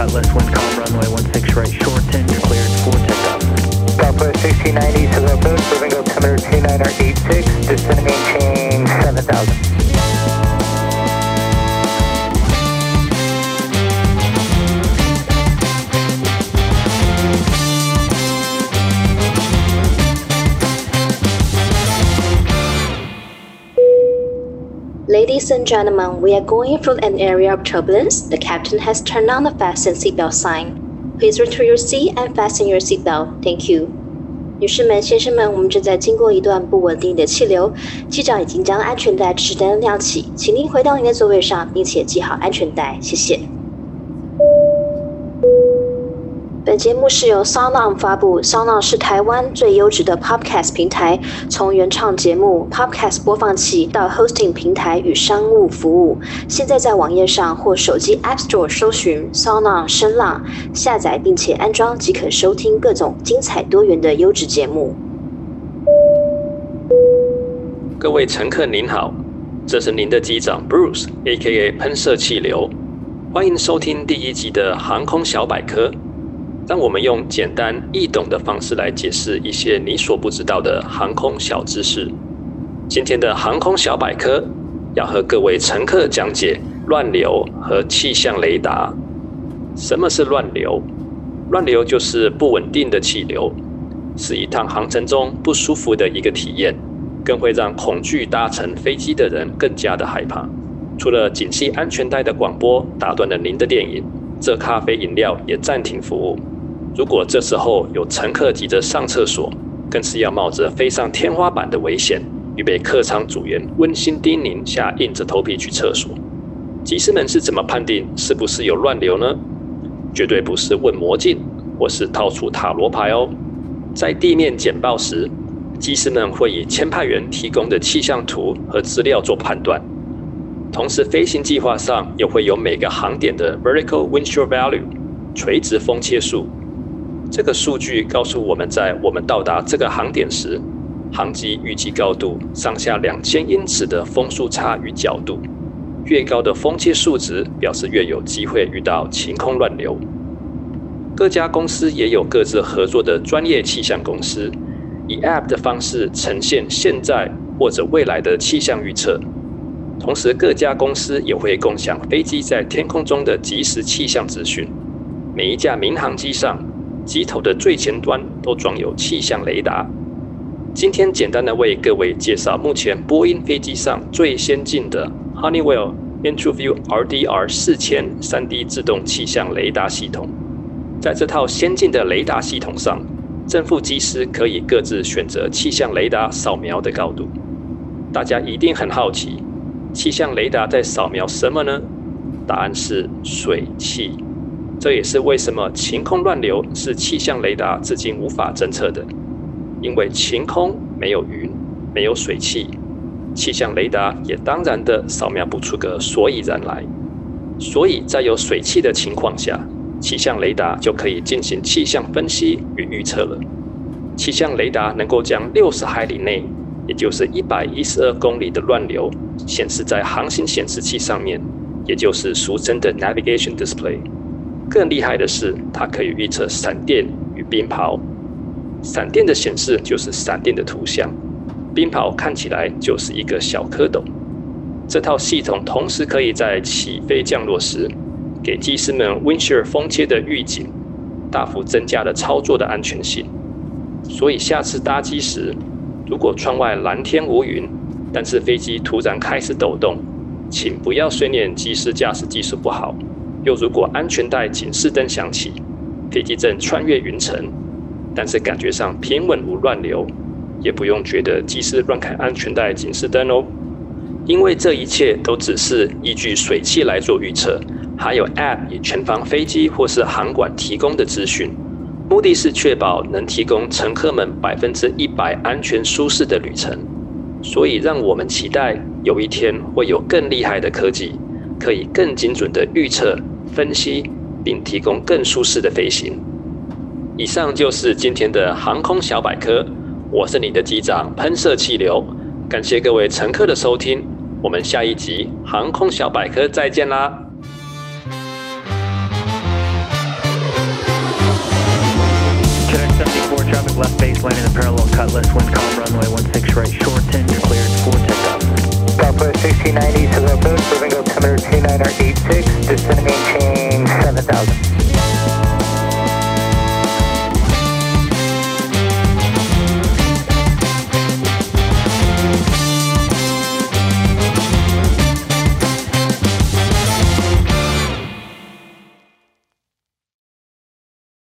Cutlass, wind calm runway 16 right, shorten, you're cleared for takeoff. Southwest 1690, Ladies and gentlemen, we are going through an area of turbulence. The captain has turned on the fasten seatbelt sign. Please return to your seat and fasten your seatbelt. Thank you. 女士们、先生们，我们正在经过一段不稳定的气流，机长已经将安全带指示灯亮起，请您回到您的座位上，并且系好安全带，谢谢。 本节目是由 SoundOn 发布，SoundOn 是台湾最优质的 Podcast 平台，从原创节目、Podcast 播放器到 Hosting 平台与商务服务。现在在网页上或手机 App Store 搜寻 SoundOn 声浪，下载并且安装即可收听各种精彩多元的优质节目。各位乘客您好，这是您的机长 Bruce，A.K.A 喷射气流，欢迎收听第一集的航空小百科。让我们用简单易懂的方式来解释一些你所不知道的航空小知识。今天的航空小百科要和各位乘客讲解乱流和气象雷达。什么是乱流？乱流就是不稳定的气流，是一趟航程中不舒服的一个体验，更会让恐惧搭乘飞机的人更加的害怕。除了紧系安全带的广播打断了您的电影，这咖啡饮料也暂停服务。如果这时候有乘客急着上厕所，更是要冒着飞上天花板的危险，预备客舱组员温馨叮咛下硬着头皮去厕所。机师们是怎么判定是不是有乱流呢？绝对不是问魔镜或是掏出塔罗牌哦。在地面简报时，机师们会以签派员提供的气象图和资料做判断，同时飞行计划上也会有每个航点的 vertical wind shear value 垂直风切数。这个数据告诉我们在我们到达这个航点时，航机预计高度上下两千英尺的风速差与角度。越高的风切数值表示越有机会遇到晴空乱流。各家公司也有各自合作的专业气象公司，以 App 的方式呈现现在或者未来的气象预测。同时，各家公司也会共享飞机在天空中的即时气象资讯。每一架民航机上，机头的最前端都装有气象雷达。今天简单的为各位介绍目前波音飞机上最先进的 Honeywell Intruview RDR 四千 3D 自动气象雷达系统。在这套先进的雷达系统上，正副机师可以各自选择气象雷达扫描的高度。大家一定很好奇，气象雷达在扫描什么呢？答案是水汽。这也是为什么晴空乱流是气象雷达至今无法侦测的，因为晴空没有云，没有水汽，气象雷达也当然的扫描不出个所以然来。所以在有水汽的情况下，气象雷达就可以进行气象分析与预测了。气象雷达能够将六十海里内，也就是一百一十二公里的乱流显示在航行显示器上面，也就是俗称的 navigation display。更厉害的是，它可以预测闪电与冰雹。闪电的显示就是闪电的图像，冰雹看起来就是一个小蝌蚪。这套系统同时可以在起飞降落时给机师们 wind shear 风切的预警，大幅增加了操作的安全性。所以下次搭机时，如果窗外蓝天无云，但是飞机突然开始抖动，请不要碎念机师驾驶技术不好。又如果安全带警示灯响起，飞机正穿越云层，但是感觉上平稳无乱流，也不用觉得机师乱开安全带警示灯哦，因为这一切都只是依据水汽来做预测，还有 App 以全防飞机或是航管提供的资讯，目的是确保能提供乘客们百分之一百安全舒适的旅程，所以让我们期待有一天会有更厉害的科技，可以更精准的预测。分析，并提供更舒适的飞行。以上就是今天的航空小百科，我是你的机长喷射气流，感谢各位乘客的收听，我们下一集航空小百科再见啦。